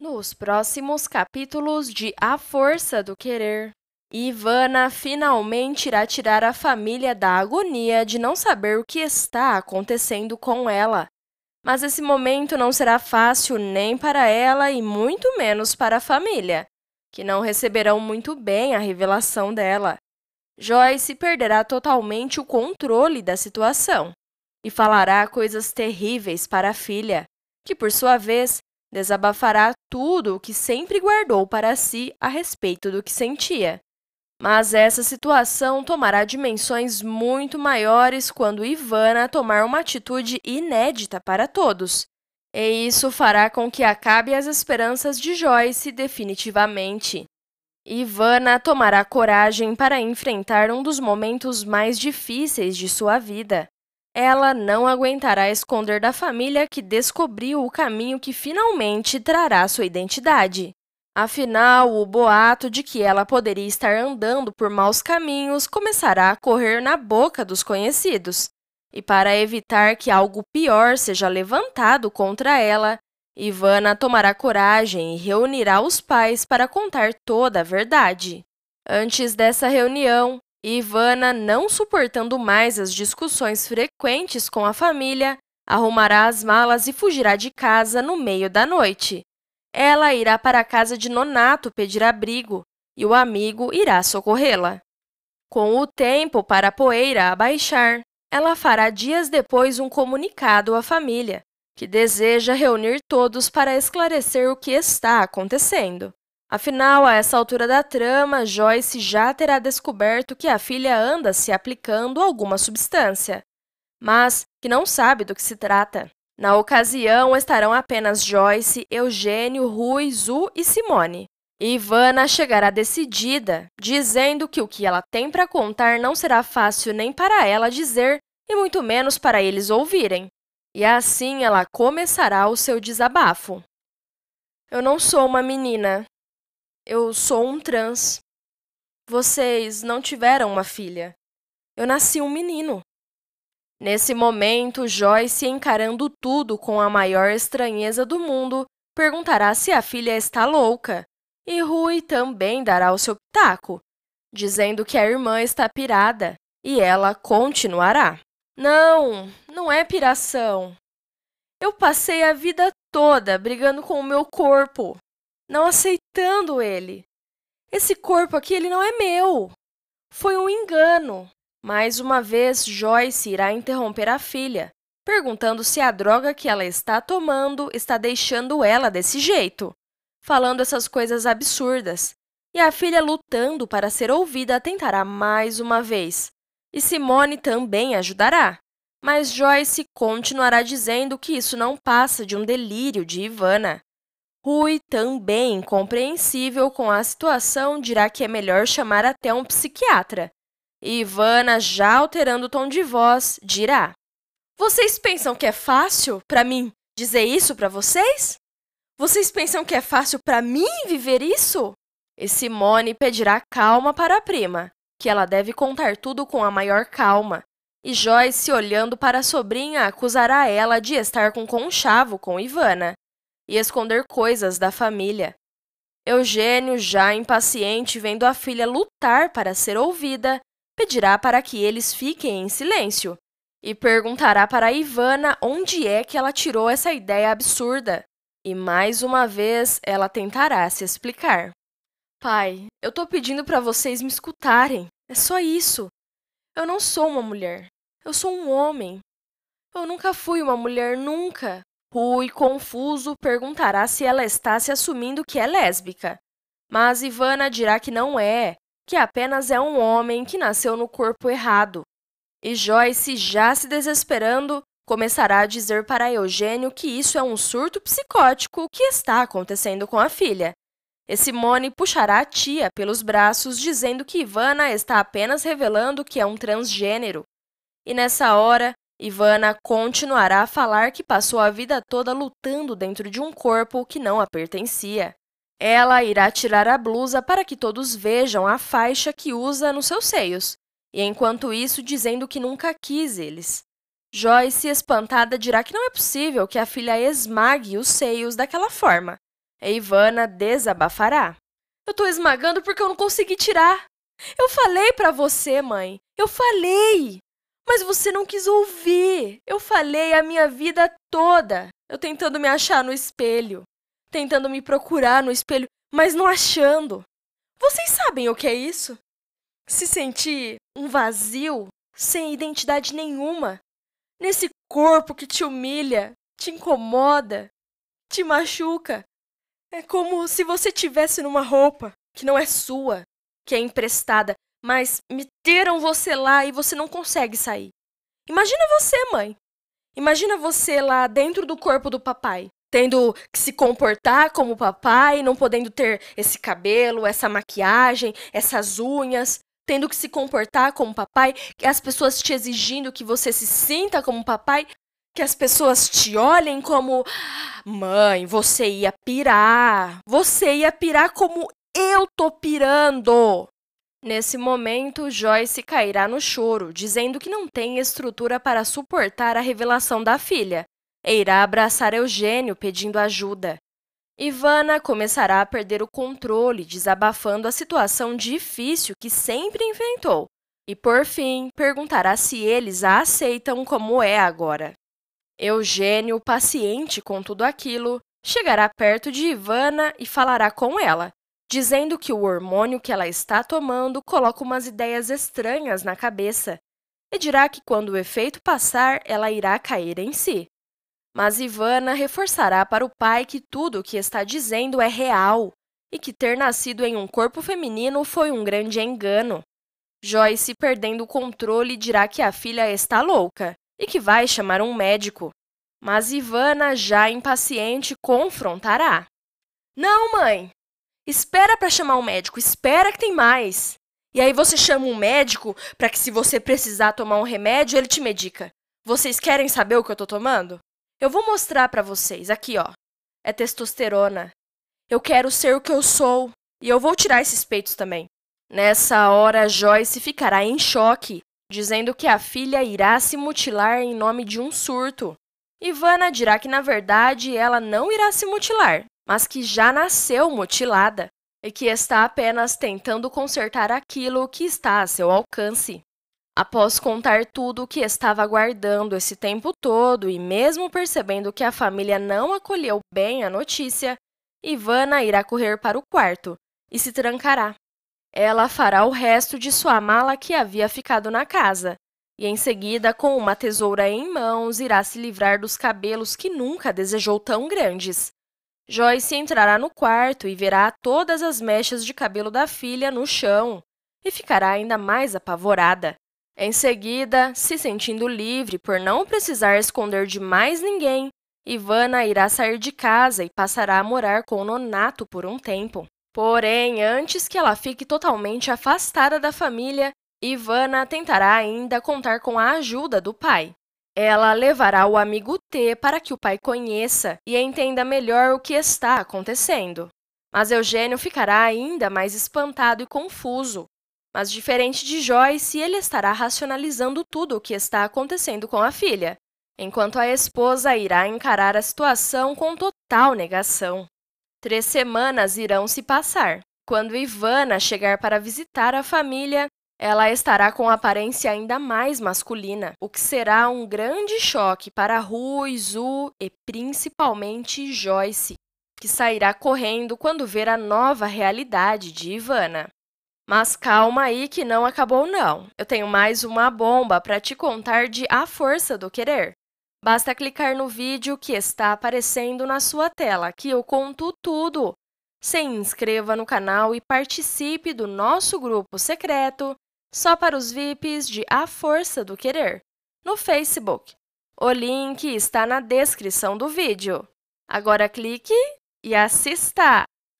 Nos próximos capítulos de A Força do Querer, Ivana finalmente irá tirar a família da agonia de não saber o que está acontecendo com ela. Mas esse momento não será fácil nem para ela e muito menos para a família, que não receberão muito bem a revelação dela. Joyce perderá totalmente o controle da situação e falará coisas terríveis para a filha, que, por sua vez, desabafará tudo o que sempre guardou para si a respeito do que sentia. Mas essa situação tomará dimensões muito maiores quando Ivana tomar uma atitude inédita para todos. E isso fará com que acabe as esperanças de Joyce definitivamente. Ivana tomará coragem para enfrentar um dos momentos mais difíceis de sua vida. Ela não aguentará esconder da família que descobriu o caminho que finalmente trará sua identidade. Afinal, o boato de que ela poderia estar andando por maus caminhos começará a correr na boca dos conhecidos. E para evitar que algo pior seja levantado contra ela, Ivana tomará coragem e reunirá os pais para contar toda a verdade. Antes dessa reunião, Ivana, não suportando mais as discussões frequentes com a família, arrumará as malas e fugirá de casa no meio da noite. Ela irá para a casa de Nonato pedir abrigo e o amigo irá socorrê-la. Com o tempo para a poeira abaixar, ela fará dias depois um comunicado à família, que deseja reunir todos para esclarecer o que está acontecendo. Afinal, a essa altura da trama, Joyce já terá descoberto que a filha anda se aplicando alguma substância, mas que não sabe do que se trata. Na ocasião, estarão apenas Joyce, Eugênio, Rui, Zu e Simone. Ivana chegará decidida, dizendo que o que ela tem para contar não será fácil nem para ela dizer e muito menos para eles ouvirem. E assim ela começará o seu desabafo. Eu não sou uma menina, eu sou um trans. Vocês não tiveram uma filha. Eu nasci um menino. Nesse momento, Joyce, encarando tudo com a maior estranheza do mundo, perguntará se a filha está louca. E Rui também dará o seu pitaco, dizendo que a irmã está pirada, e ela continuará. Não, não é piração. Eu passei a vida toda brigando com o meu corpo não aceitando ele. Esse corpo aqui ele não é meu. Foi um engano. Mais uma vez, Joyce irá interromper a filha, perguntando se a droga que ela está tomando está deixando ela desse jeito, falando essas coisas absurdas. E a filha, lutando para ser ouvida, tentará mais uma vez. E Simone também ajudará. Mas Joyce continuará dizendo que isso não passa de um delírio de Ivana. Rui, também incompreensível com a situação, dirá que é melhor chamar até um psiquiatra. E Ivana, já alterando o tom de voz, dirá: Vocês pensam que é fácil para mim dizer isso para vocês? Vocês pensam que é fácil para mim viver isso? E Simone pedirá calma para a prima, que ela deve contar tudo com a maior calma. E Joyce, olhando para a sobrinha, acusará ela de estar com conchavo com Ivana e esconder coisas da família. Eugênio, já impaciente vendo a filha lutar para ser ouvida, pedirá para que eles fiquem em silêncio e perguntará para Ivana onde é que ela tirou essa ideia absurda. E mais uma vez ela tentará se explicar. Pai, eu tô pedindo para vocês me escutarem. É só isso. Eu não sou uma mulher. Eu sou um homem. Eu nunca fui uma mulher, nunca. Rui, confuso, perguntará se ela está se assumindo que é lésbica. Mas Ivana dirá que não é, que apenas é um homem que nasceu no corpo errado. E Joyce, já se desesperando, começará a dizer para Eugênio que isso é um surto psicótico que está acontecendo com a filha. E Simone puxará a tia pelos braços, dizendo que Ivana está apenas revelando que é um transgênero. E nessa hora, Ivana continuará a falar que passou a vida toda lutando dentro de um corpo que não a pertencia. Ela irá tirar a blusa para que todos vejam a faixa que usa nos seus seios, e enquanto isso dizendo que nunca quis eles. Joyce, espantada, dirá que não é possível que a filha esmague os seios daquela forma, E Ivana desabafará. Eu tô esmagando porque eu não consegui tirar. Eu falei para você, mãe. Eu falei. Mas você não quis ouvir. Eu falei a minha vida toda. Eu tentando me achar no espelho. Tentando me procurar no espelho, mas não achando. Vocês sabem o que é isso? Se sentir um vazio, sem identidade nenhuma, nesse corpo que te humilha, te incomoda, te machuca. É como se você tivesse numa roupa que não é sua, que é emprestada, mas meteram você lá e você não consegue sair. Imagina você, mãe. Imagina você lá dentro do corpo do papai, tendo que se comportar como papai, não podendo ter esse cabelo, essa maquiagem, essas unhas, tendo que se comportar como papai, as pessoas te exigindo que você se sinta como papai, que as pessoas te olhem como mãe, você ia pirar. Você ia pirar como eu tô pirando. Nesse momento, Joyce cairá no choro, dizendo que não tem estrutura para suportar a revelação da filha. E irá abraçar Eugênio pedindo ajuda. Ivana começará a perder o controle, desabafando a situação difícil que sempre enfrentou. E, por fim, perguntará se eles a aceitam como é agora. Eugênio, paciente com tudo aquilo, chegará perto de Ivana e falará com ela, dizendo que o hormônio que ela está tomando coloca umas ideias estranhas na cabeça e dirá que quando o efeito passar, ela irá cair em si. Mas Ivana reforçará para o pai que tudo o que está dizendo é real e que ter nascido em um corpo feminino foi um grande engano. Joyce, perdendo o controle, dirá que a filha está louca e que vai chamar um médico. Mas Ivana, já impaciente, confrontará. Não, mãe! Espera para chamar um médico, espera que tem mais. E aí você chama um médico para que se você precisar tomar um remédio, ele te medica. Vocês querem saber o que eu tô tomando? Eu vou mostrar para vocês aqui, ó. É testosterona. Eu quero ser o que eu sou e eu vou tirar esses peitos também. Nessa hora, Joyce ficará em choque dizendo que a filha irá se mutilar em nome de um surto. Ivana dirá que, na verdade, ela não irá se mutilar, mas que já nasceu mutilada e que está apenas tentando consertar aquilo que está a seu alcance. Após contar tudo o que estava aguardando esse tempo todo e mesmo percebendo que a família não acolheu bem a notícia, Ivana irá correr para o quarto e se trancará. Ela fará o resto de sua mala que havia ficado na casa, e em seguida, com uma tesoura em mãos, irá se livrar dos cabelos que nunca desejou tão grandes. Joyce entrará no quarto e verá todas as mechas de cabelo da filha no chão, e ficará ainda mais apavorada. Em seguida, se sentindo livre por não precisar esconder de mais ninguém, Ivana irá sair de casa e passará a morar com Nonato por um tempo. Porém, antes que ela fique totalmente afastada da família, Ivana tentará ainda contar com a ajuda do pai. Ela levará o amigo T para que o pai conheça e entenda melhor o que está acontecendo. Mas Eugênio ficará ainda mais espantado e confuso. Mas, diferente de Joyce, ele estará racionalizando tudo o que está acontecendo com a filha, enquanto a esposa irá encarar a situação com total negação. Três semanas irão se passar. Quando Ivana chegar para visitar a família, ela estará com aparência ainda mais masculina, o que será um grande choque para Rui, Zu e principalmente Joyce, que sairá correndo quando ver a nova realidade de Ivana. Mas calma aí que não acabou não. Eu tenho mais uma bomba para te contar de A Força do Querer. Basta clicar no vídeo que está aparecendo na sua tela, que eu conto tudo. Se inscreva no canal e participe do nosso grupo secreto só para os VIPs de A Força do Querer, no Facebook. O link está na descrição do vídeo. Agora clique e assista!